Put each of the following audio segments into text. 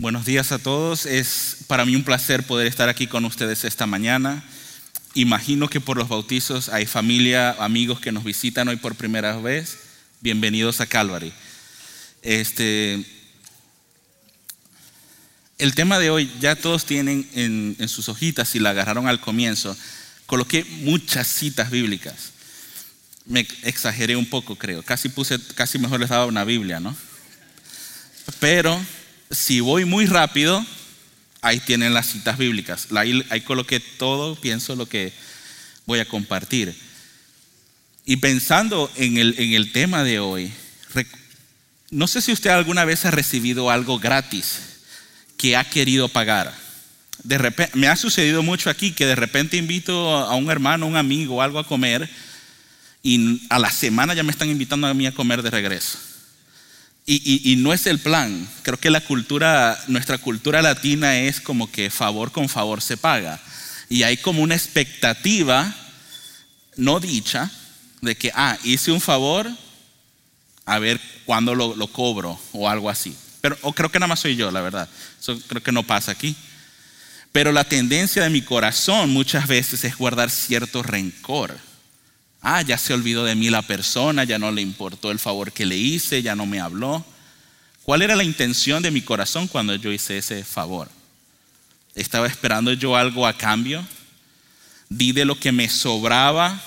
Buenos días a todos. Es para mí un placer poder estar aquí con ustedes esta mañana. Imagino que por los bautizos hay familia, amigos que nos visitan hoy por primera vez. Bienvenidos a Calvary. Este, el tema de hoy ya todos tienen en, sus hojitas, si la agarraron al comienzo, coloqué muchas citas bíblicas. Me exageré un poco, creo. Casi puse, casi mejor les daba una Biblia, ¿no? Pero si voy muy rápido, ahí tienen las citas bíblicas. Ahí, ahí coloqué todo, pienso lo que voy a compartir. Y pensando en el, en el tema de hoy, no sé si usted alguna vez ha recibido algo gratis que ha querido pagar. De repente, me ha sucedido mucho aquí que de repente invito a un hermano, un amigo, algo a comer y a la semana ya me están invitando a mí a comer de regreso. Y, no es el plan. Creo que la cultura, nuestra cultura latina es como que favor con favor se paga. Y hay como una expectativa no dicha de que, ah, hice un favor, a ver cuándo lo, cobro o algo así. Pero creo que nada más soy yo, la verdad. Eso creo que no pasa aquí. Pero la tendencia de mi corazón muchas veces es guardar cierto rencor Ah, ya se olvidó de mí la persona, ya no le importó el favor que le hice, ya no me habló. ¿Cuál era la intención de mi corazón cuando yo hice ese favor? ¿Estaba esperando yo algo a cambio? ¿Di de lo que me sobraba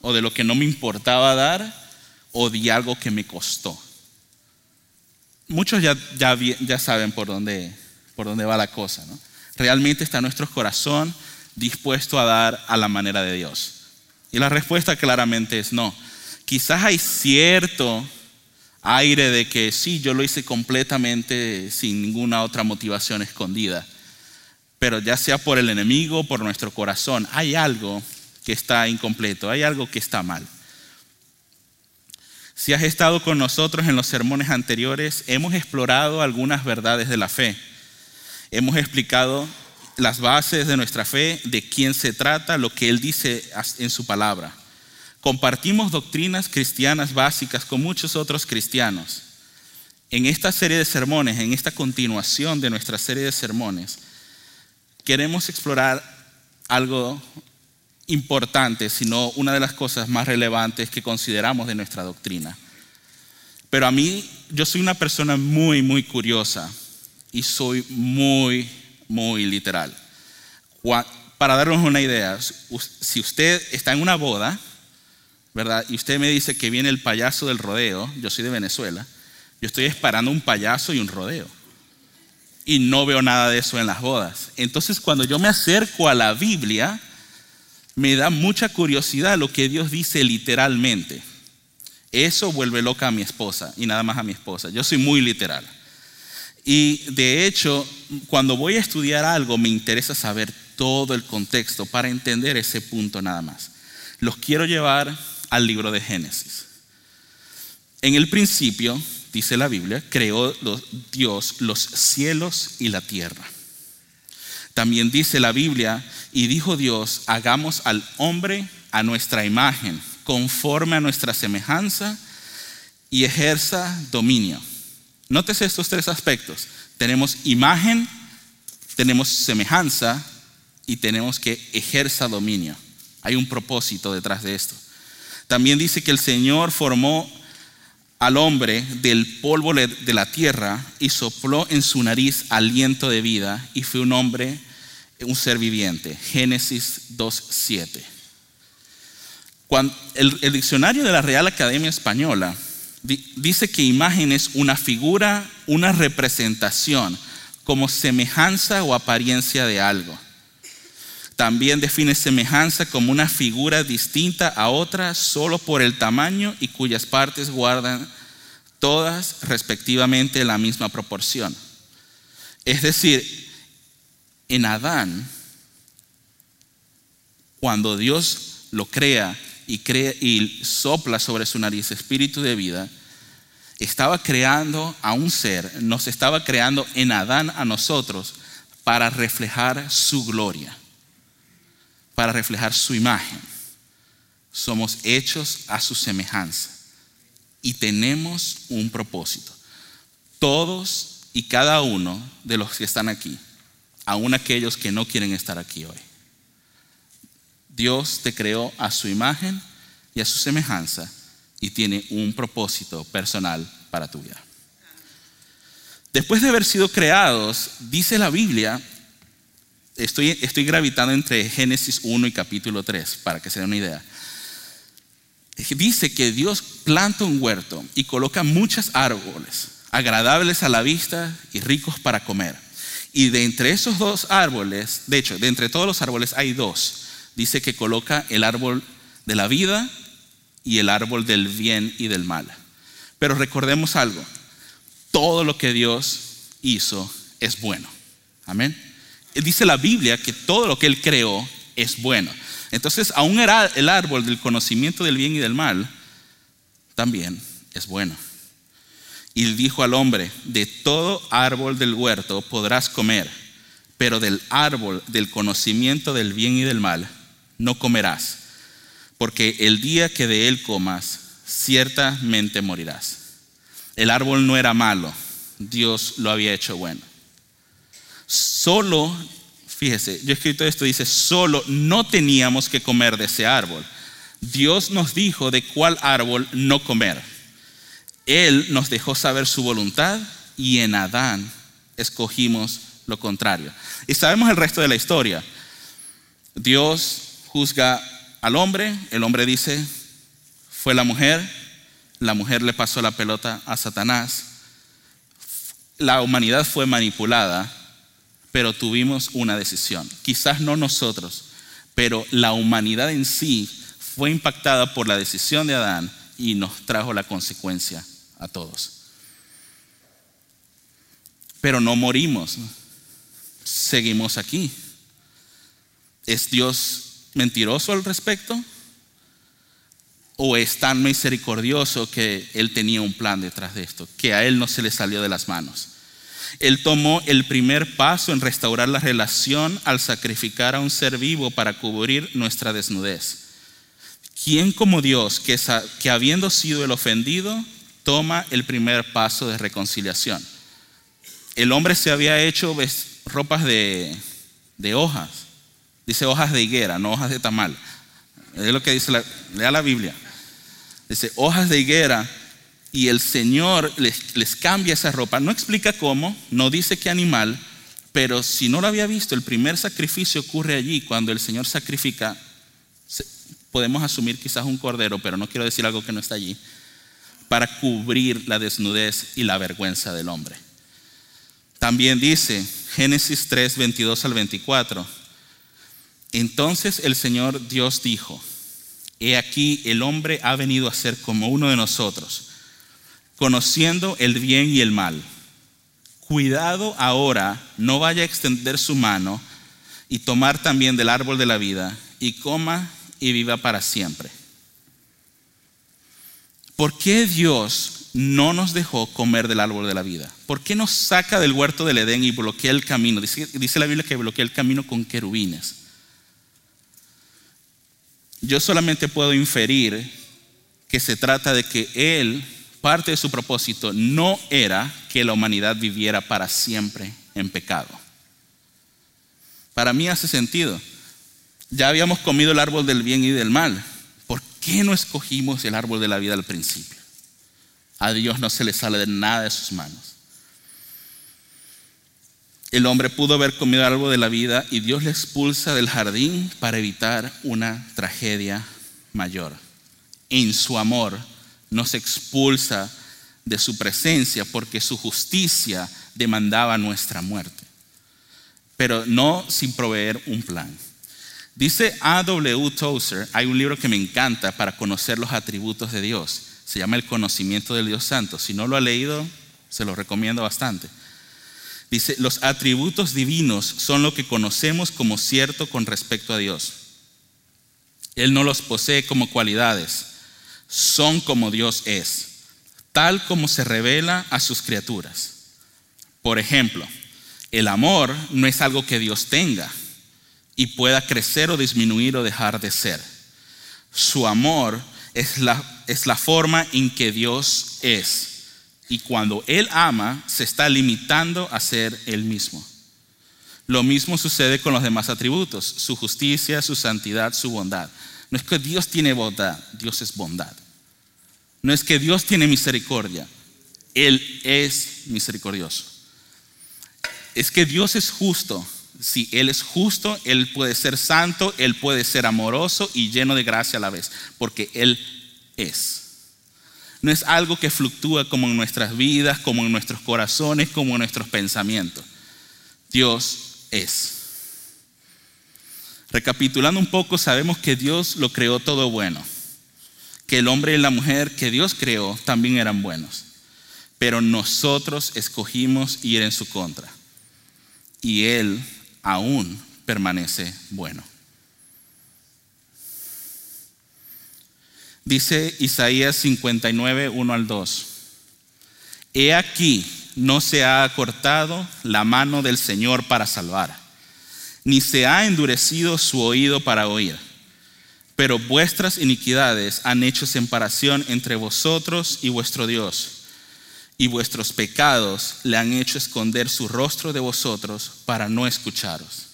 o de lo que no me importaba dar o di algo que me costó? Muchos ya, ya, ya saben por dónde, por dónde va la cosa. ¿no? Realmente está nuestro corazón dispuesto a dar a la manera de Dios. Y la respuesta claramente es no. Quizás hay cierto aire de que sí, yo lo hice completamente sin ninguna otra motivación escondida. Pero ya sea por el enemigo, por nuestro corazón, hay algo que está incompleto, hay algo que está mal. Si has estado con nosotros en los sermones anteriores, hemos explorado algunas verdades de la fe. Hemos explicado las bases de nuestra fe, de quién se trata, lo que Él dice en su palabra. Compartimos doctrinas cristianas básicas con muchos otros cristianos. En esta serie de sermones, en esta continuación de nuestra serie de sermones, queremos explorar algo importante, sino una de las cosas más relevantes que consideramos de nuestra doctrina. Pero a mí, yo soy una persona muy, muy curiosa y soy muy muy literal. Para darnos una idea, si usted está en una boda, ¿verdad? Y usted me dice que viene el payaso del rodeo, yo soy de Venezuela, yo estoy esperando un payaso y un rodeo. Y no veo nada de eso en las bodas. Entonces cuando yo me acerco a la Biblia, me da mucha curiosidad lo que Dios dice literalmente. Eso vuelve loca a mi esposa y nada más a mi esposa. Yo soy muy literal. Y de hecho, cuando voy a estudiar algo, me interesa saber todo el contexto para entender ese punto nada más. Los quiero llevar al libro de Génesis. En el principio, dice la Biblia, creó Dios los cielos y la tierra. También dice la Biblia, y dijo Dios, hagamos al hombre a nuestra imagen, conforme a nuestra semejanza, y ejerza dominio. Nótese estos tres aspectos. Tenemos imagen, tenemos semejanza y tenemos que ejerza dominio. Hay un propósito detrás de esto. También dice que el Señor formó al hombre del polvo de la tierra y sopló en su nariz aliento de vida y fue un hombre, un ser viviente. Génesis 2.7. El, el diccionario de la Real Academia Española dice que imagen es una figura, una representación, como semejanza o apariencia de algo. También define semejanza como una figura distinta a otra solo por el tamaño y cuyas partes guardan todas respectivamente la misma proporción. Es decir, en Adán, cuando Dios lo crea y, y sopla sobre su nariz espíritu de vida, estaba creando a un ser, nos estaba creando en Adán a nosotros para reflejar su gloria, para reflejar su imagen. Somos hechos a su semejanza y tenemos un propósito. Todos y cada uno de los que están aquí, aun aquellos que no quieren estar aquí hoy. Dios te creó a su imagen y a su semejanza y tiene un propósito personal para tu vida. Después de haber sido creados, dice la Biblia, estoy, gravitando entre Génesis 1 y capítulo 3, para que se den una idea. Dice que Dios planta un huerto y coloca muchos árboles, agradables a la vista y ricos para comer. Y de entre esos dos árboles, de hecho, de entre todos los árboles hay dos. Dice que coloca el árbol de la vida y el árbol del bien y del mal. Pero recordemos algo, todo lo que Dios hizo es bueno. Amén. Dice la Biblia que todo lo que Él creó es bueno. Entonces, aún el árbol del conocimiento del bien y del mal también es bueno. Y dijo al hombre, de todo árbol del huerto podrás comer, pero del árbol del conocimiento del bien y del mal no comerás, porque el día que de él comas, ciertamente morirás. El árbol no era malo, Dios lo había hecho bueno. Solo, fíjese, yo he escrito esto, dice, solo no teníamos que comer de ese árbol. Dios nos dijo de cuál árbol no comer. Él nos dejó saber su voluntad y en Adán escogimos lo contrario. Y sabemos el resto de la historia. Dios juzga al hombre, el hombre dice, fue la mujer, la mujer le pasó la pelota a Satanás, la humanidad fue manipulada, pero tuvimos una decisión. Quizás no nosotros, pero la humanidad en sí fue impactada por la decisión de Adán y nos trajo la consecuencia a todos. Pero no morimos, seguimos aquí. ¿Es Dios mentiroso al respecto? ¿O es tan misericordioso que Él tenía un plan detrás de esto, que a Él no se le salió de las manos? Él tomó el primer paso en restaurar la relación al sacrificar a un ser vivo para cubrir nuestra desnudez. ¿Quién como Dios, que, habiendo sido el ofendido, toma el primer paso de reconciliación? El hombre se había hecho ropas de hojas, dice hojas de higuera, no hojas de tamal. Es lo que dice, la, lea la Biblia. Dice hojas de higuera y el Señor les, les, cambia esa ropa. No explica cómo, no dice qué animal, pero si no lo había visto, el primer sacrificio ocurre allí cuando el Señor sacrifica. Podemos asumir quizás un cordero, pero no quiero decir algo que no está allí, para cubrir la desnudez y la vergüenza del hombre. También dice Génesis 3, 22 al 24. Entonces el Señor Dios dijo, He aquí el hombre ha venido a ser como uno de nosotros, conociendo el bien y el mal. Cuidado ahora, no vaya a extender su mano y tomar también del árbol de la vida y coma y viva para siempre. ¿Por qué Dios no nos dejó comer del árbol de la vida? ¿Por qué nos saca del huerto del Edén y bloquea el camino? Dice, dice la Biblia que bloquea el camino con querubines. Yo solamente puedo inferir que se trata de que Él, parte de su propósito, no era que la humanidad viviera para siempre en pecado. Para mí hace sentido. Ya habíamos comido el árbol del bien y del mal. ¿Por qué no escogimos el árbol de la vida al principio? A Dios no se le sale de nada de sus manos el hombre pudo haber comido algo de la vida y Dios le expulsa del jardín para evitar una tragedia mayor. En su amor nos expulsa de su presencia porque su justicia demandaba nuestra muerte, pero no sin proveer un plan. Dice A.W. Tozer, hay un libro que me encanta para conocer los atributos de Dios, se llama El conocimiento del Dios Santo. Si no lo ha leído, se lo recomiendo bastante. Dice, los atributos divinos son lo que conocemos como cierto con respecto a Dios. Él no los posee como cualidades, son como Dios es, tal como se revela a sus criaturas. Por ejemplo, el amor no es algo que Dios tenga y pueda crecer o disminuir o dejar de ser. Su amor es la, es la forma en que Dios es. Y cuando Él ama, se está limitando a ser Él mismo. Lo mismo sucede con los demás atributos, su justicia, su santidad, su bondad. No es que Dios tiene bondad, Dios es bondad. No es que Dios tiene misericordia, Él es misericordioso. Es que Dios es justo. Si Él es justo, Él puede ser santo, Él puede ser amoroso y lleno de gracia a la vez, porque Él es. No es algo que fluctúa como en nuestras vidas, como en nuestros corazones, como en nuestros pensamientos. Dios es. Recapitulando un poco, sabemos que Dios lo creó todo bueno, que el hombre y la mujer que Dios creó también eran buenos, pero nosotros escogimos ir en su contra y Él aún permanece bueno. Dice Isaías 59, 1 al 2. He aquí, no se ha acortado la mano del Señor para salvar, ni se ha endurecido su oído para oír. Pero vuestras iniquidades han hecho separación entre vosotros y vuestro Dios, y vuestros pecados le han hecho esconder su rostro de vosotros para no escucharos.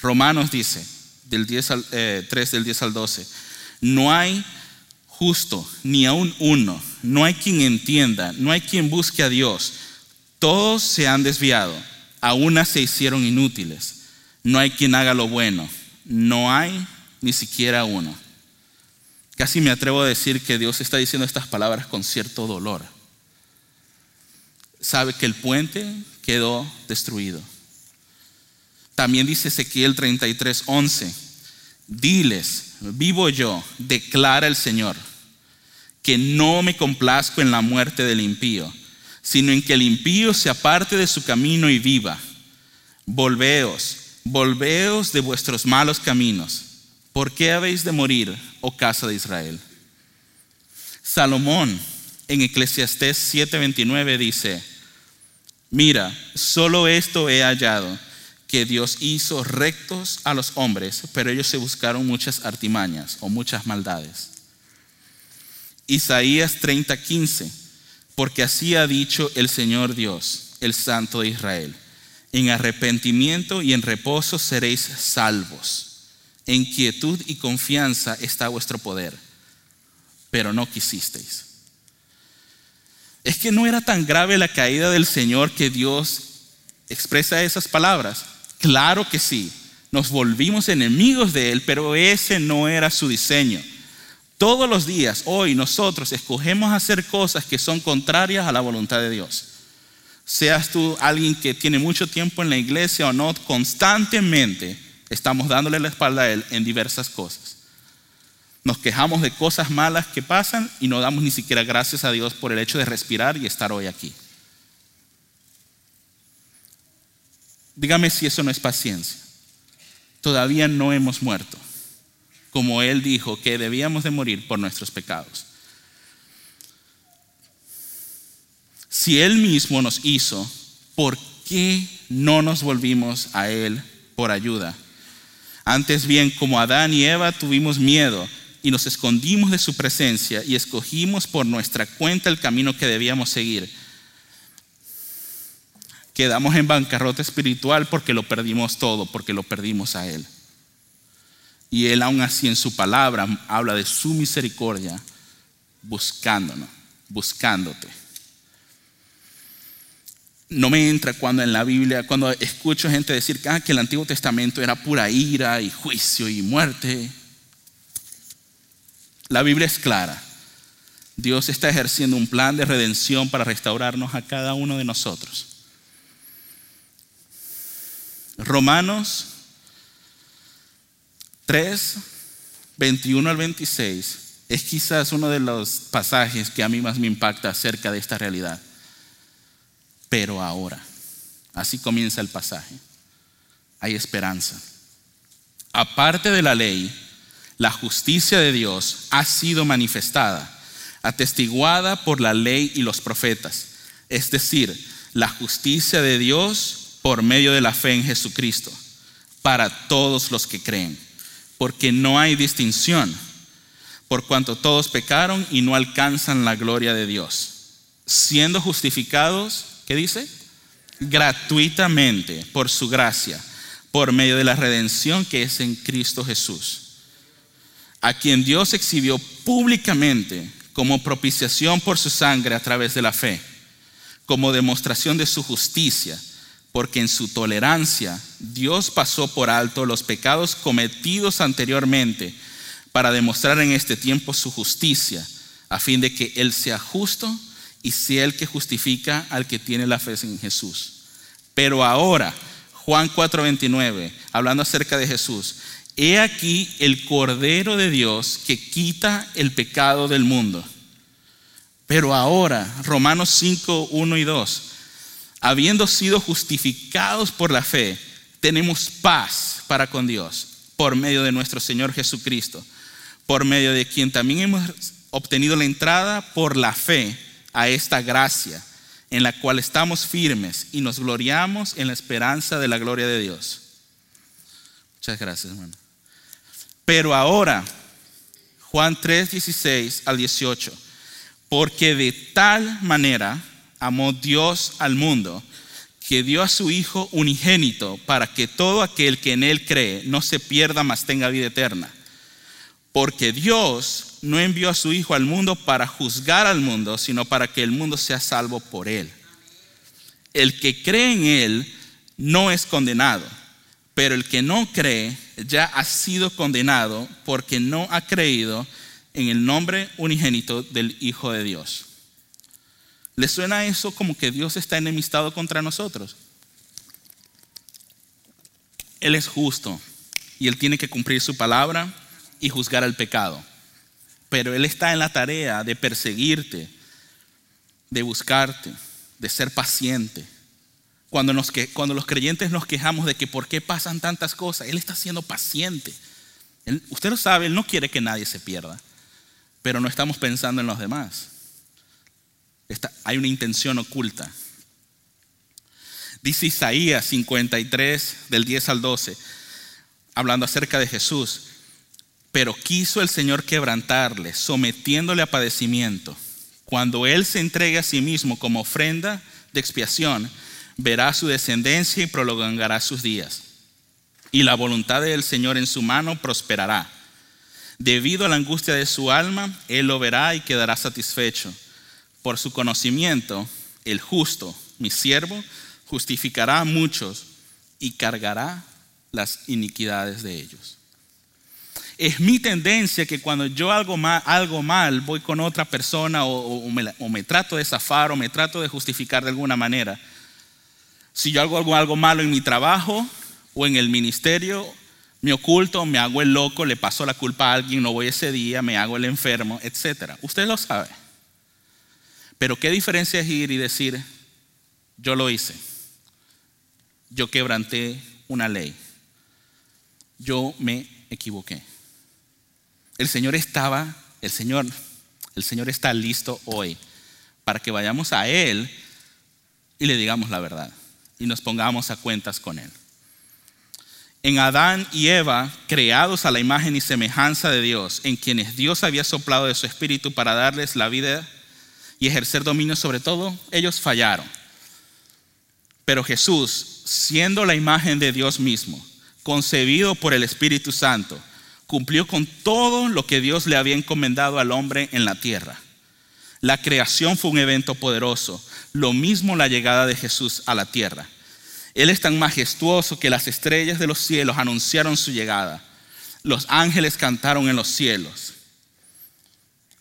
Romanos dice, del 10 al, 3 eh, del 10 al 12. No hay justo, ni aún uno. No hay quien entienda, no hay quien busque a Dios. Todos se han desviado, a una se hicieron inútiles. No hay quien haga lo bueno. No hay ni siquiera uno. Casi me atrevo a decir que Dios está diciendo estas palabras con cierto dolor. Sabe que el puente quedó destruido también dice Ezequiel 33, 11, diles, vivo yo, declara el Señor, que no me complazco en la muerte del impío, sino en que el impío se aparte de su camino y viva. Volveos, volveos de vuestros malos caminos. ¿Por qué habéis de morir, oh casa de Israel? Salomón en Eclesiastés 7:29 dice, mira, solo esto he hallado que Dios hizo rectos a los hombres, pero ellos se buscaron muchas artimañas o muchas maldades. Isaías 30:15, porque así ha dicho el Señor Dios, el Santo de Israel, en arrepentimiento y en reposo seréis salvos, en quietud y confianza está vuestro poder, pero no quisisteis. Es que no era tan grave la caída del Señor que Dios expresa esas palabras. Claro que sí, nos volvimos enemigos de Él, pero ese no era su diseño. Todos los días, hoy nosotros escogemos hacer cosas que son contrarias a la voluntad de Dios. Seas tú alguien que tiene mucho tiempo en la iglesia o no, constantemente estamos dándole la espalda a Él en diversas cosas. Nos quejamos de cosas malas que pasan y no damos ni siquiera gracias a Dios por el hecho de respirar y estar hoy aquí. Dígame si eso no es paciencia. Todavía no hemos muerto, como Él dijo que debíamos de morir por nuestros pecados. Si Él mismo nos hizo, ¿por qué no nos volvimos a Él por ayuda? Antes bien, como Adán y Eva tuvimos miedo y nos escondimos de su presencia y escogimos por nuestra cuenta el camino que debíamos seguir quedamos en bancarrota espiritual porque lo perdimos todo, porque lo perdimos a Él. Y Él aún así en su palabra habla de su misericordia buscándonos, buscándote. No me entra cuando en la Biblia, cuando escucho gente decir ah, que el Antiguo Testamento era pura ira y juicio y muerte. La Biblia es clara. Dios está ejerciendo un plan de redención para restaurarnos a cada uno de nosotros. Romanos 3, 21 al 26 es quizás uno de los pasajes que a mí más me impacta acerca de esta realidad. Pero ahora, así comienza el pasaje, hay esperanza. Aparte de la ley, la justicia de Dios ha sido manifestada, atestiguada por la ley y los profetas. Es decir, la justicia de Dios por medio de la fe en por cuanto todos pecaron y no alcanzan la gloria de Dios, siendo justificados, ¿qué dice? Gratuitamente por su gracia, por medio de la redención que es en Cristo Jesús, a quien Dios exhibió públicamente como propiciación por su sangre a través de la fe, como demostración de su justicia, porque en su tolerancia Dios pasó por alto los pecados cometidos anteriormente, para demostrar en este tiempo su justicia, a fin de que Él sea justo y sea el que justifica al que tiene la fe en Jesús. Pero ahora, Juan 4:29, hablando acerca de Jesús, he aquí el Cordero de Dios que quita el pecado del mundo. Pero ahora, Romanos 5, 1 y 2, habiendo sido justificados por la fe, tenemos paz para con Dios por medio de nuestro Señor Jesucristo por medio de quien también hemos obtenido la entrada por la fe a esta gracia, en la cual estamos firmes y nos gloriamos en la esperanza de la gloria de Dios. Muchas gracias, hermano. Pero ahora, Juan 3, 16 al 18, porque de tal manera amó Dios al mundo, que dio a su Hijo unigénito para que todo aquel que en Él cree no se pierda, mas tenga vida eterna. Porque Dios no envió a su Hijo al mundo para juzgar al mundo, sino para que el mundo sea salvo por Él. El que cree en Él no es condenado, pero el que no cree ya ha sido condenado porque no ha creído en el nombre unigénito del Hijo de Dios. ¿Le suena eso como que Dios está enemistado contra nosotros? Él es justo y Él tiene que cumplir su palabra y juzgar al pecado. Pero Él está en la tarea de perseguirte, de buscarte, de ser paciente. Cuando, nos, cuando los creyentes nos quejamos de que por qué pasan tantas cosas, Él está siendo paciente. usted lo sabe, Él no quiere que nadie se pierda, pero no estamos pensando en los demás. Hay una intención oculta. Dice Isaías 53, del 10 al 12, hablando acerca de Jesús. Pero quiso el Señor quebrantarle, sometiéndole a padecimiento. Cuando Él se entregue a sí mismo como ofrenda de expiación, verá su descendencia y prolongará sus días. Y la voluntad del Señor en su mano prosperará. Debido a la angustia de su alma, Él lo verá y quedará satisfecho. Por su conocimiento, el justo, mi siervo, justificará a muchos y cargará las iniquidades de ellos. Es mi tendencia que cuando yo hago mal, algo mal voy con otra persona o, me, trato de zafar o me trato de justificar de alguna manera. Si yo hago algo, algo malo en mi trabajo o en el ministerio, me oculto, me hago el loco, le paso la culpa a alguien, no voy ese día, me hago el enfermo, etc. Usted lo sabe. Pero qué diferencia es ir y decir, yo lo hice, yo quebranté una ley, yo me equivoqué. El Señor estaba, el Señor, el Señor está listo hoy para que vayamos a Él y le digamos la verdad y nos pongamos a cuentas con Él. En Adán y Eva, creados a la imagen y semejanza de Dios, en quienes Dios había soplado de su espíritu para darles la vida y ejercer dominio sobre todo, ellos fallaron. Pero Jesús, siendo la imagen de Dios mismo, concebido por el Espíritu Santo, cumplió con todo lo que Dios le había encomendado al hombre en la tierra. La creación fue un evento poderoso, lo mismo la llegada de Jesús a la tierra. Él es tan majestuoso que las estrellas de los cielos anunciaron su llegada. Los ángeles cantaron en los cielos.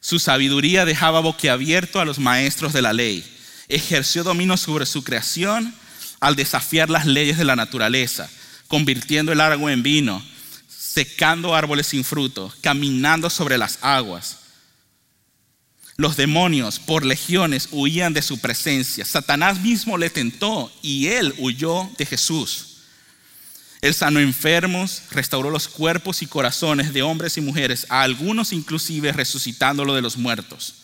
Su sabiduría dejaba boquiabierto a los maestros de la ley. Ejerció dominio sobre su creación al desafiar las leyes de la naturaleza, convirtiendo el agua en vino secando árboles sin fruto, caminando sobre las aguas. Los demonios por legiones huían de su presencia. Satanás mismo le tentó y él huyó de Jesús. Él sanó enfermos, restauró los cuerpos y corazones de hombres y mujeres, a algunos inclusive resucitándolo de los muertos.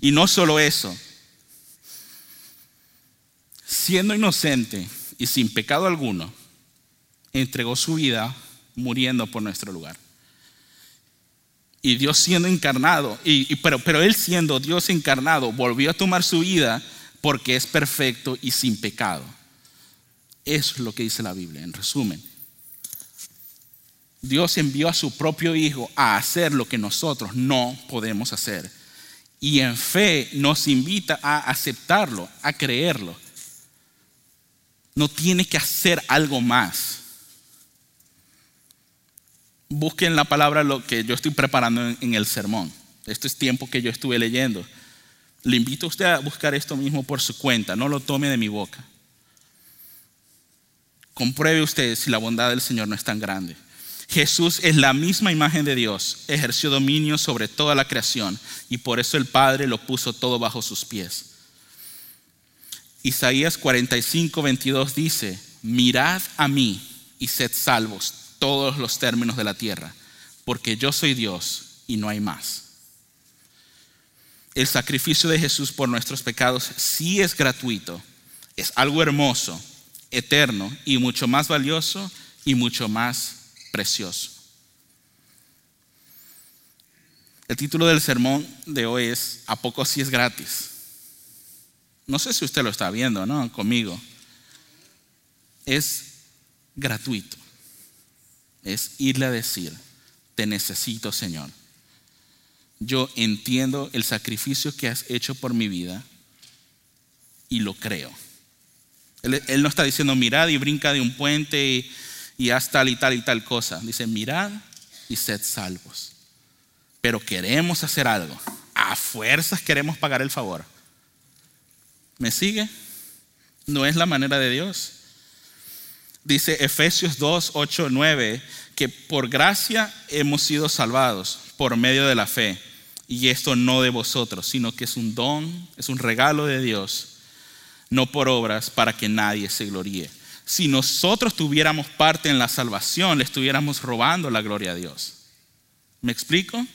Y no solo eso, siendo inocente y sin pecado alguno, entregó su vida muriendo por nuestro lugar. Y Dios siendo encarnado, y, pero, pero Él siendo Dios encarnado, volvió a tomar su vida porque es perfecto y sin pecado. Eso es lo que dice la Biblia, en resumen. Dios envió a su propio Hijo a hacer lo que nosotros no podemos hacer. Y en fe nos invita a aceptarlo, a creerlo. No tiene que hacer algo más. Busquen la palabra lo que yo estoy preparando en, el sermón. Este es tiempo que yo estuve leyendo. Le invito a usted a buscar esto mismo por su cuenta, no lo tome de mi boca. Compruebe usted si la bondad del Señor no es tan grande. Jesús es la misma imagen de Dios, ejerció dominio sobre toda la creación y por eso el Padre lo puso todo bajo sus pies. Isaías 45, 22 dice, mirad a mí y sed salvos todos los términos de la tierra, porque yo soy Dios y no hay más. El sacrificio de Jesús por nuestros pecados sí es gratuito, es algo hermoso, eterno y mucho más valioso y mucho más precioso. El título del sermón de hoy es ¿A poco sí es gratis? No sé si usted lo está viendo, ¿no? Conmigo. Es gratuito. Es irle a decir, te necesito, Señor. Yo entiendo el sacrificio que has hecho por mi vida y lo creo. Él, él no está diciendo, mirad y brinca de un puente y y haz tal y tal y tal cosa. Dice, mirad y sed salvos. Pero queremos hacer algo. A fuerzas queremos pagar el favor. ¿Me sigue? No es la manera de Dios. Dice Efesios 2, 8, 9, que por gracia hemos sido salvados por medio de la fe. Y esto no de vosotros, sino que es un don, es un regalo de Dios, no por obras para que nadie se gloríe si nosotros tuviéramos parte en la salvación, le estuviéramos robando la gloria a Dios. ¿Me explico?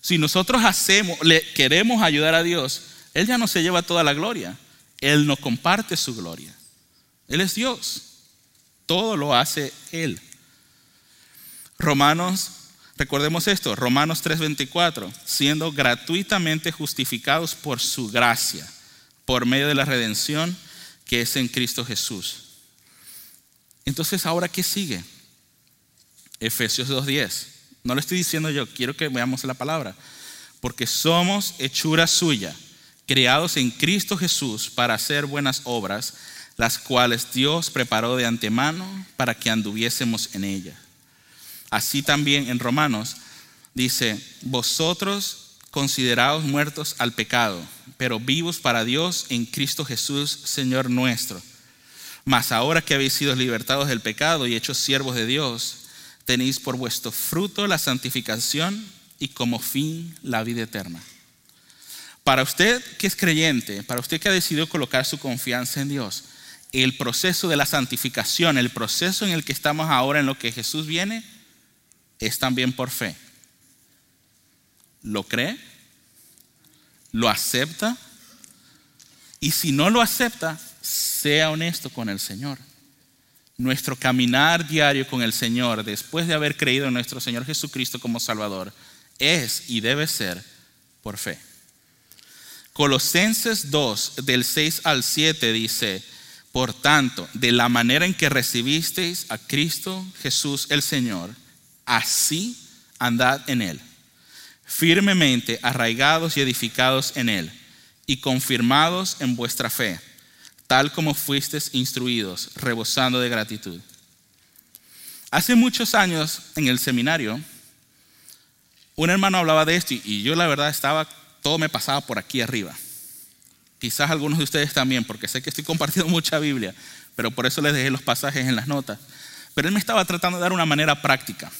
Si nosotros hacemos, le queremos ayudar a Dios, Él ya no se lleva toda la gloria. Él no comparte su gloria. Él es Dios. Todo lo hace Él. Romanos, recordemos esto, Romanos 3:24, siendo gratuitamente justificados por su gracia, por medio de la redención que es en Cristo Jesús entonces, ¿ahora qué sigue? Efesios 2.10. No le estoy diciendo yo, quiero que veamos la palabra. Porque somos hechura suya, creados en Cristo Jesús para hacer buenas obras, las cuales Dios preparó de antemano para que anduviésemos en ellas. Así también en Romanos dice, vosotros considerados muertos al pecado, pero vivos para Dios en Cristo Jesús, Señor nuestro. Mas ahora que habéis sido libertados del pecado y hechos siervos de Dios, tenéis por vuestro fruto la santificación y como fin la vida eterna. Para usted que es creyente, para usted que ha decidido colocar su confianza en Dios, el proceso de la santificación, el proceso en el que estamos ahora en lo que Jesús viene, es también por fe. ¿Lo cree? ¿Lo acepta? Y si no lo acepta, sea honesto con el Señor. Nuestro caminar diario con el Señor, después de haber creído en nuestro Señor Jesucristo como Salvador, es y debe ser por fe. Colosenses 2, del 6 al 7 dice, por tanto, de la manera en que recibisteis a Cristo Jesús el Señor, así andad en Él, firmemente arraigados y edificados en Él, y confirmados en vuestra fe tal como fuisteis instruidos, rebosando de gratitud. Hace muchos años en el seminario, un hermano hablaba de esto y yo la verdad estaba, todo me pasaba por aquí arriba. Quizás algunos de ustedes también, porque sé que estoy compartiendo mucha Biblia, pero por eso les dejé los pasajes en las notas. Pero él me estaba tratando de dar una manera práctica.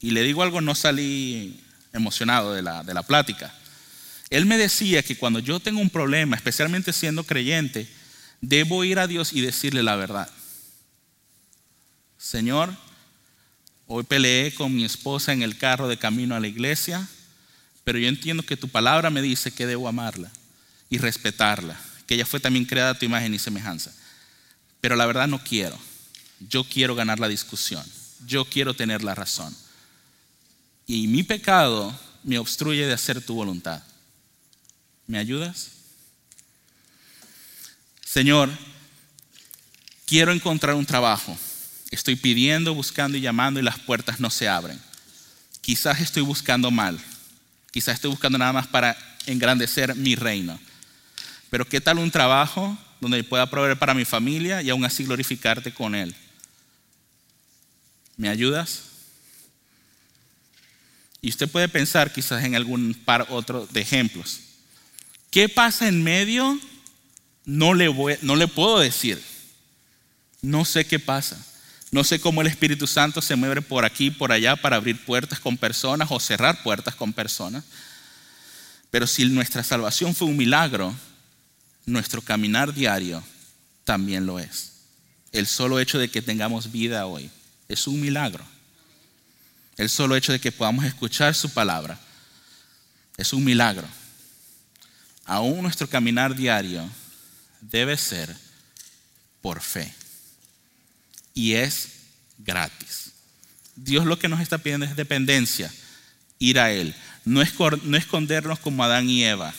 Y le digo algo, no salí emocionado de la, de la plática. Él me decía que cuando yo tengo un problema, especialmente siendo creyente, debo ir a Dios y decirle la verdad. Señor, hoy peleé con mi esposa en el carro de camino a la iglesia, pero yo entiendo que tu palabra me dice que debo amarla y respetarla, que ella fue también creada a tu imagen y semejanza. Pero la verdad no quiero. Yo quiero ganar la discusión. Yo quiero tener la razón. y mi pecado me obstruye de hacer tu voluntad. ¿Me ayudas? Señor, quiero encontrar un trabajo. Estoy pidiendo, buscando y llamando y las puertas no se abren. Quizás estoy buscando mal. Quizás estoy buscando nada más para engrandecer mi reino. Pero ¿qué tal un trabajo donde pueda proveer para mi familia y aún así glorificarte con Él? ¿Me ayudas? Y usted puede pensar quizás en algún par otro de ejemplos. ¿Qué pasa en medio? No le, puedo decir. No sé qué pasa. No sé cómo el Espíritu Santo se mueve por aquí por allá para abrir puertas con personas o cerrar puertas con personas. Pero si nuestra salvación fue un milagro, nuestro caminar diario también lo es. El solo hecho de que tengamos vida hoy es un milagro. El solo hecho de que podamos escuchar su palabra es un milagro. Aún nuestro caminar diario debe ser por fe. Y es gratis. Dios lo que nos está pidiendo es dependencia, ir a Él. No, escondernos como Adán y Eva,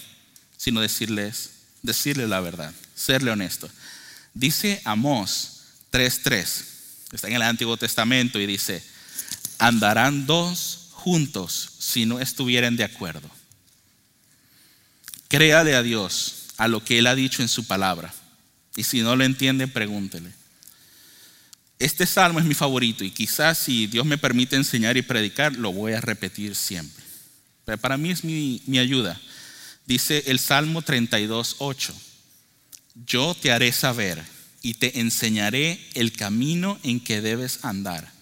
sino decirles, decirle la verdad, serle honesto. Dice Amós 3.3, está en el Antiguo Testamento y dice, andarán dos juntos si no estuvieren de acuerdo. Créale a Dios, a lo que Él ha dicho en su palabra. Y si no lo entiende, pregúntele. Este salmo es mi favorito y quizás si Dios me permite enseñar y predicar, lo voy a repetir siempre. Pero para mí es mi, ayuda. Dice el Salmo 32, 8. Yo te haré saber y te enseñaré el camino en que debes andar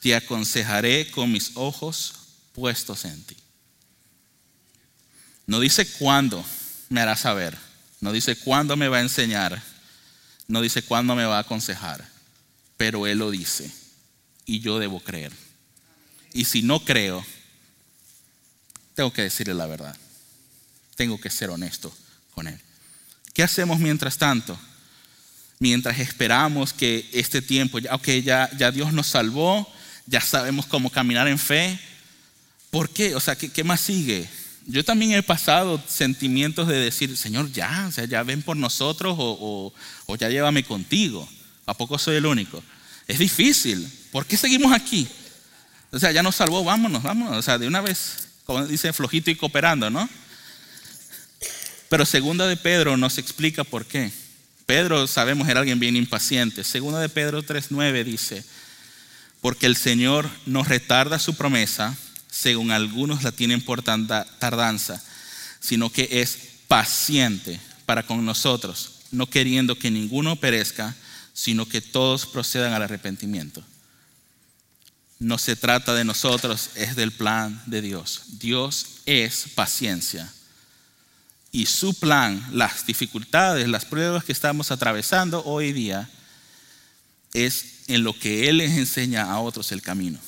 te aconsejaré con mis ojos puestos en ti. No dice cuándo me hará saber, no dice cuándo me va a enseñar, no dice cuándo me va a aconsejar, pero Él lo dice y yo debo creer. Y si no creo, tengo que decirle la verdad, tengo que ser honesto con Él. ¿Qué hacemos mientras tanto? Mientras esperamos que este tiempo, ok, ya, ya Dios nos salvó, ya sabemos cómo caminar en fe. ¿Por qué? O sea, ¿qué, más sigue? Yo también he pasado sentimientos de decir, Señor, ya, o sea, ya ven por nosotros o, o ya llévame contigo. ¿A poco soy el único? Es difícil. ¿Por qué seguimos aquí? O sea, ya nos salvó, vámonos, vámonos. O sea, de una vez, como dice, flojito y cooperando, ¿no? Pero segunda de Pedro nos explica por qué. Pedro, sabemos, era alguien bien impaciente. Segunda de Pedro 3.9 dice, porque el Señor no retarda su promesa, según algunos la tienen por tardanza, sino que es paciente para con nosotros, no queriendo que ninguno perezca, sino que todos procedan al arrepentimiento. No se trata de nosotros, es del plan de Dios. Dios es paciencia. Y su plan, las dificultades, las pruebas que estamos atravesando hoy día, es en lo que Él les enseña a otros el camino.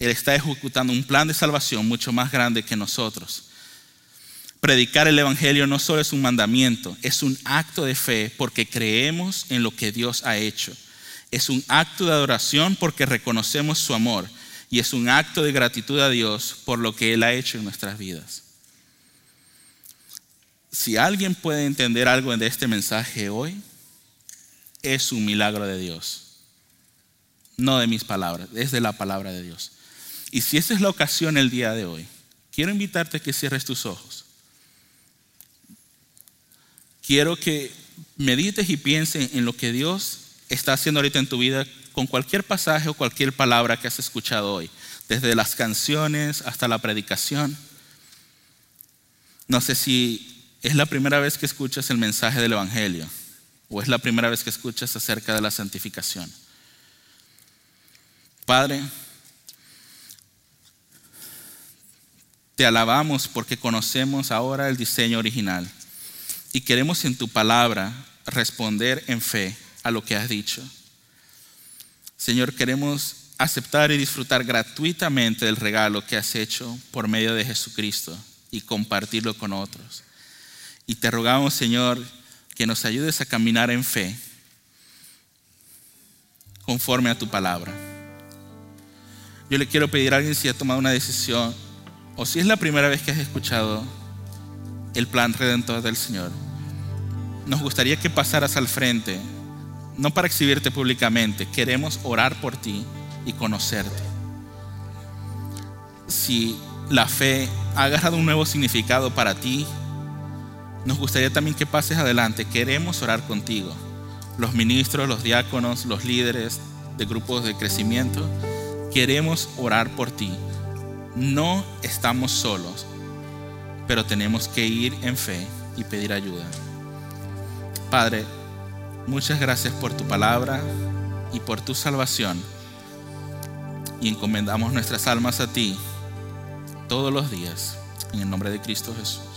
Él está ejecutando un plan de salvación mucho más grande que nosotros. Predicar el Evangelio no solo es un mandamiento, es un acto de fe porque creemos en lo que Dios ha hecho. Es un acto de adoración porque reconocemos su amor y es un acto de gratitud a Dios por lo que Él ha hecho en nuestras vidas. Si alguien puede entender algo de este mensaje hoy, es un milagro de Dios. No de mis palabras, es de la palabra de Dios. Y si esa es la ocasión el día de hoy, quiero invitarte a que cierres tus ojos. Quiero que medites y pienses en lo que Dios está haciendo ahorita en tu vida con cualquier pasaje o cualquier palabra que has escuchado hoy, desde las canciones hasta la predicación. No sé si es la primera vez que escuchas el mensaje del Evangelio o es la primera vez que escuchas acerca de la santificación. Padre, te alabamos porque conocemos ahora el diseño original y queremos en tu palabra responder en fe a lo que has dicho. Señor, queremos aceptar y disfrutar gratuitamente del regalo que has hecho por medio de Jesucristo y compartirlo con otros. Y te rogamos, Señor, que nos ayudes a caminar en fe conforme a tu palabra. Yo le quiero pedir a alguien si ha tomado una decisión o si es la primera vez que has escuchado el plan redentor del Señor. Nos gustaría que pasaras al frente, no para exhibirte públicamente, queremos orar por ti y conocerte. Si la fe ha agarrado un nuevo significado para ti, nos gustaría también que pases adelante. Queremos orar contigo. Los ministros, los diáconos, los líderes de grupos de crecimiento, queremos orar por ti. No estamos solos, pero tenemos que ir en fe y pedir ayuda. Padre, muchas gracias por tu palabra y por tu salvación. Y encomendamos nuestras almas a ti todos los días. En el nombre de Cristo Jesús.